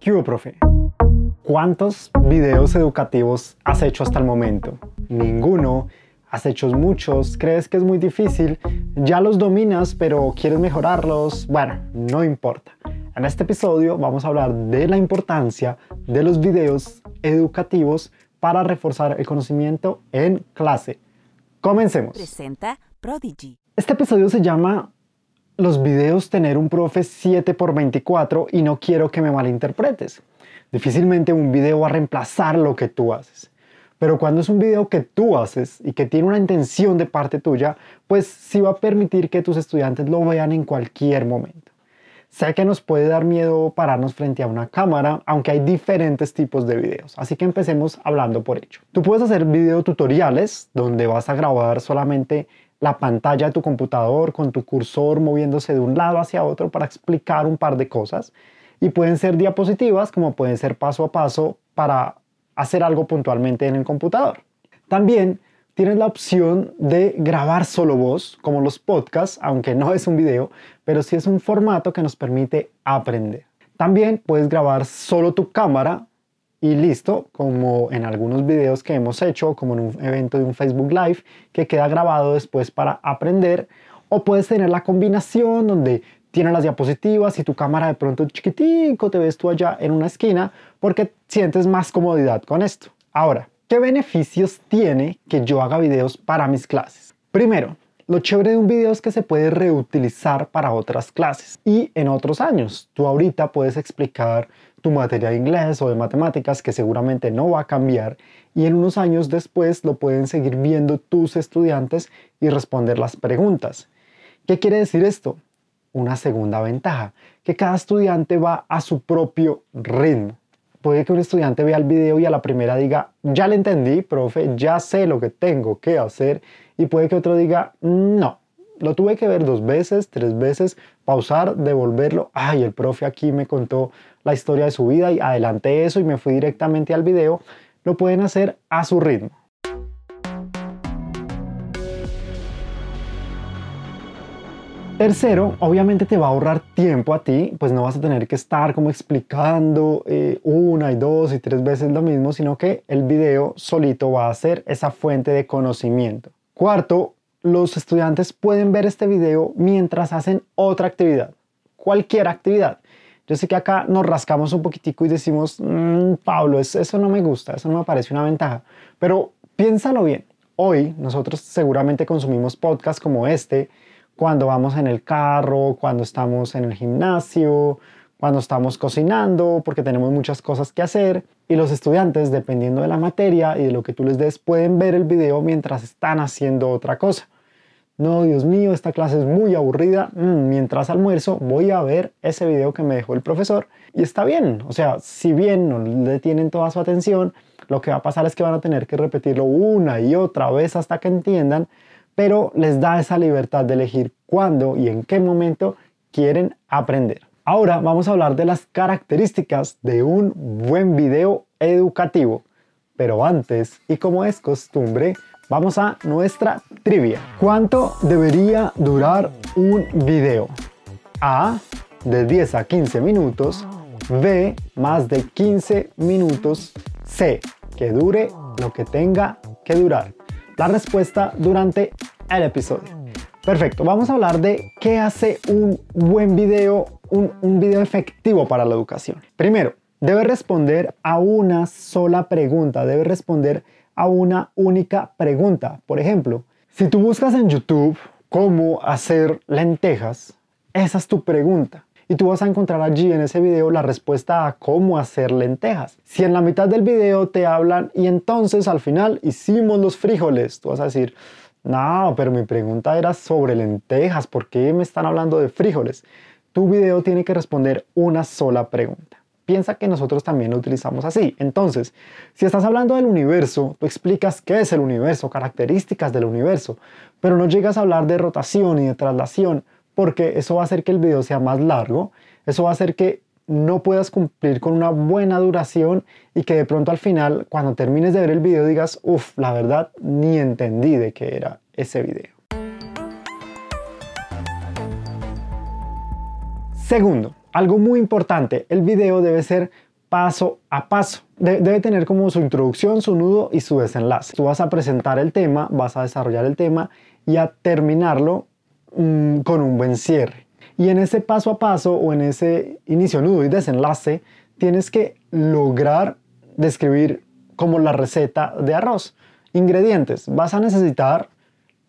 ¿Qué hubo, profe? ¿Cuántos videos educativos has hecho hasta el momento? Ninguno. ¿Has hecho muchos? ¿Crees que es muy difícil? ¿Ya los dominas pero quieres mejorarlos? Bueno, no importa. En este episodio vamos a hablar de la importancia de los videos educativos para reforzar el conocimiento en clase. Comencemos. Presenta Prodigy. Este episodio se llama Los videos tener un profe 7x24 y no quiero que me malinterpretes. Difícilmente un video va a reemplazar lo que tú haces. Pero cuando es un video que tú haces y que tiene una intención de parte tuya, pues sí va a permitir que tus estudiantes lo vean en cualquier momento. Sé que nos puede dar miedo pararnos frente a una cámara, aunque hay diferentes tipos de videos, así que empecemos hablando por hecho. Tú puedes hacer video tutoriales donde vas a grabar solamente la pantalla de tu computador con tu cursor moviéndose de un lado hacia otro para explicar un par de cosas. Y pueden ser diapositivas como pueden ser paso a paso para hacer algo puntualmente en el computador. También tienes la opción de grabar solo voz, como los podcasts, aunque no es un video, pero sí es un formato que nos permite aprender. También puedes grabar solo tu cámara y listo, como en algunos videos que hemos hecho, como en un evento de un Facebook Live, que queda grabado después para aprender. O puedes tener la combinación donde tiene las diapositivas y tu cámara de pronto chiquitico, te ves tú allá en una esquina porque sientes más comodidad con esto. Ahora, ¿qué beneficios tiene que yo haga videos para mis clases? Primero, lo chévere de un video es que se puede reutilizar para otras clases y en otros años. Tú ahorita puedes explicar tu materia de inglés o de matemáticas que seguramente no va a cambiar y en unos años después lo pueden seguir viendo tus estudiantes y responder las preguntas. ¿Qué quiere decir esto? una segunda ventaja, que cada estudiante va a su propio ritmo. Puede que un estudiante vea el video y a la primera diga, ya le entendí, profe, ya sé lo que tengo que hacer. Y puede que otro diga, no, lo tuve que ver dos veces, tres veces, pausar, devolverlo. Ay, el profe aquí me contó la historia de su vida y adelanté eso y me fui directamente al video. Lo pueden hacer a su ritmo. Tercero, obviamente te va a ahorrar tiempo a ti, pues no vas a tener que estar como explicando eh, una y dos y tres veces lo mismo, sino que el video solito va a ser esa fuente de conocimiento. Cuarto, los estudiantes pueden ver este video mientras hacen otra actividad, cualquier actividad. Yo sé que acá nos rascamos un poquitico y decimos, mm, Pablo, eso no me gusta, eso no me parece una ventaja, pero piénsalo bien. Hoy nosotros seguramente consumimos podcasts como este, cuando vamos en el carro, cuando estamos en el gimnasio, cuando estamos cocinando, porque tenemos muchas cosas que hacer. Y los estudiantes, dependiendo de la materia y de lo que tú les des, pueden ver el video mientras están haciendo otra cosa. No, Dios mío, esta clase es muy aburrida. Mm, mientras almuerzo voy a ver ese video que me dejó el profesor. Y está bien. O sea, si bien no le tienen toda su atención, lo que va a pasar es que van a tener que repetirlo una y otra vez hasta que entiendan pero les da esa libertad de elegir cuándo y en qué momento quieren aprender. Ahora vamos a hablar de las características de un buen video educativo. Pero antes, y como es costumbre, vamos a nuestra trivia. ¿Cuánto debería durar un video? A, de 10 a 15 minutos. B, más de 15 minutos. C, que dure lo que tenga que durar la respuesta durante el episodio. Perfecto, vamos a hablar de qué hace un buen video, un, video efectivo para la educación. Primero, debe responder a una sola pregunta, debe responder a una única pregunta. Por ejemplo, si tú buscas en YouTube cómo hacer lentejas, esa es tu pregunta y tú vas a encontrar allí en ese video la respuesta a cómo hacer lentejas. Si en la mitad del video te hablan y entonces al final hicimos los frijoles, tú vas a decir, no, pero mi pregunta era sobre lentejas, ¿por qué me están hablando de frijoles? Tu video tiene que responder una sola pregunta. Piensa que nosotros también lo utilizamos así. Entonces, si estás hablando del universo, tú explicas qué es el universo, características del universo, pero no llegas a hablar de rotación y de traslación, porque eso va a hacer que el video sea más largo, eso va a hacer que no puedas cumplir con una buena duración y que de pronto al final, cuando termines de ver el video, digas, uff, la verdad, ni entendí de qué era ese video. Segundo, algo muy importante, el video debe ser paso a paso. debe tener como su introducción, su nudo y su desenlace. Tú vas a presentar el tema, vas a desarrollar el tema y a terminarlo mm, con un buen cierre. Y en ese paso a paso o en ese inicio, nudo y desenlace, tienes que lograr describir como la receta de arroz. Ingredientes. Vas a necesitar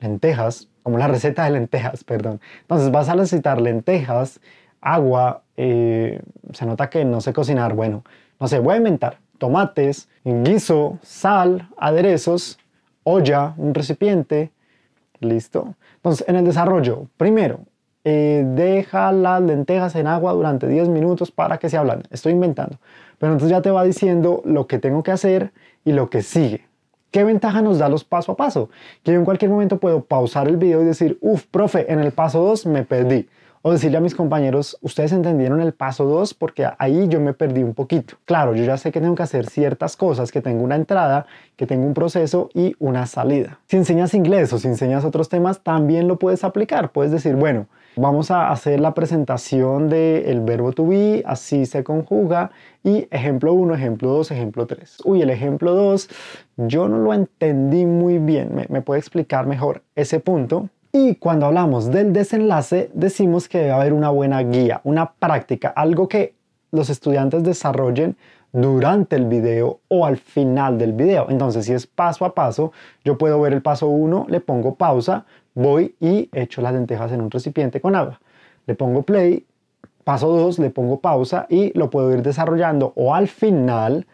lentejas, como la receta de lentejas, perdón. Entonces vas a necesitar lentejas, agua, eh, se nota que no sé cocinar, bueno, no sé, voy a inventar tomates, guiso, sal, aderezos, olla, un recipiente, listo. Entonces, en el desarrollo, primero, eh, deja las lentejas en agua durante 10 minutos para que se hablan. Estoy inventando. Pero entonces ya te va diciendo lo que tengo que hacer y lo que sigue. ¿Qué ventaja nos da los paso a paso? Que en cualquier momento puedo pausar el video y decir, uff, profe, en el paso 2 me perdí o decirle a mis compañeros, ustedes entendieron el paso 2 porque ahí yo me perdí un poquito. Claro, yo ya sé que tengo que hacer ciertas cosas, que tengo una entrada, que tengo un proceso y una salida. Si enseñas inglés o si enseñas otros temas, también lo puedes aplicar. Puedes decir, bueno, vamos a hacer la presentación del verbo to be, así se conjuga y ejemplo 1, ejemplo 2, ejemplo 3. Uy, el ejemplo 2, yo no lo entendí muy bien. ¿Me, me puede explicar mejor ese punto? Y cuando hablamos del desenlace, decimos que debe haber una buena guía, una práctica, algo que los estudiantes desarrollen durante el video o al final del video. Entonces, si es paso a paso, yo puedo ver el paso 1, le pongo pausa, voy y echo las lentejas en un recipiente con agua. Le pongo play, paso 2, le pongo pausa y lo puedo ir desarrollando o al final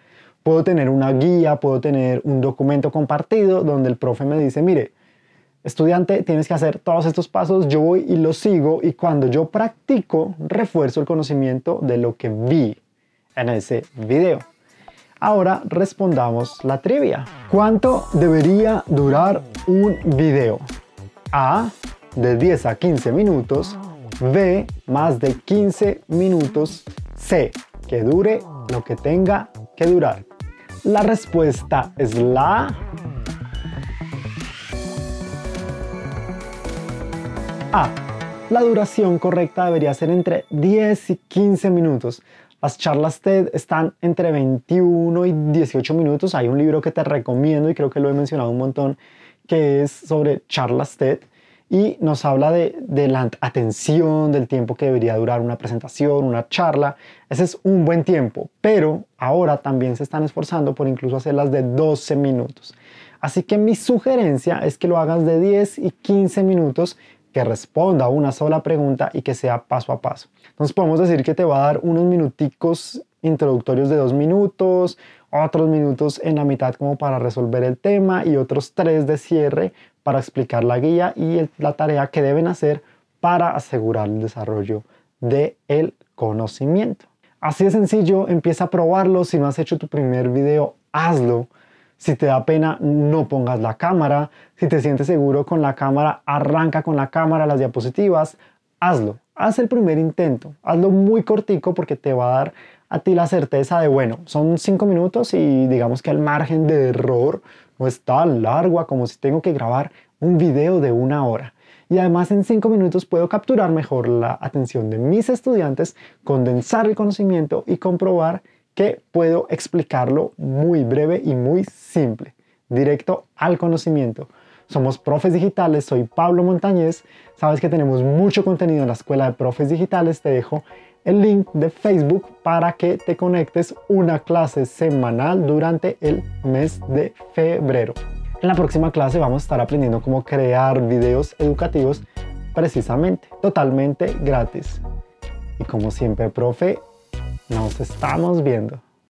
puedo tener una guía, puedo tener un documento compartido donde el profe me dice, mire, estudiante, tienes que hacer todos estos pasos, yo voy y los sigo y cuando yo practico, refuerzo el conocimiento de lo que vi en ese video. Ahora respondamos la trivia. ¿Cuánto debería durar un video? A, de 10 a 15 minutos. B, más de 15 minutos. C, que dure lo que tenga que durar. La respuesta es la A. La duración correcta debería ser entre 10 y 15 minutos. Las charlas TED están entre 21 y 18 minutos. Hay un libro que te recomiendo y creo que lo he mencionado un montón que es sobre charlas TED y nos habla de, la atención, del tiempo que debería durar una presentación, una charla. Ese es un buen tiempo, pero ahora también se están esforzando por incluso hacerlas de 12 minutos. Así que mi sugerencia es que lo hagas de 10 y 15 minutos que responda una sola pregunta y que sea paso a paso. Entonces podemos decir que te va a dar unos minuticos introductorios de dos minutos, otros minutos en la mitad como para resolver el tema y otros tres de cierre para explicar la guía y la tarea que deben hacer para asegurar el desarrollo del el conocimiento. Así de sencillo, empieza a probarlo. Si no has hecho tu primer video, hazlo. Si te da pena, no pongas la cámara. Si te sientes seguro con la cámara, arranca con la cámara las diapositivas. Hazlo. Haz el primer intento. Hazlo muy cortico porque te va a dar a ti la certeza de, bueno, son cinco minutos y digamos que el margen de error no es tan largo como si tengo que grabar un video de una hora. Y además en cinco minutos puedo capturar mejor la atención de mis estudiantes, condensar el conocimiento y comprobar que puedo explicarlo muy breve y muy simple, directo al conocimiento. Somos Profes Digitales, soy Pablo Montañez. Sabes que tenemos mucho contenido en la Escuela de Profes Digitales. Te dejo el link de Facebook para que te conectes una clase semanal durante el mes de febrero. En la próxima clase vamos a estar aprendiendo cómo crear videos educativos precisamente, totalmente gratis. Y como siempre, profe, nos estamos viendo.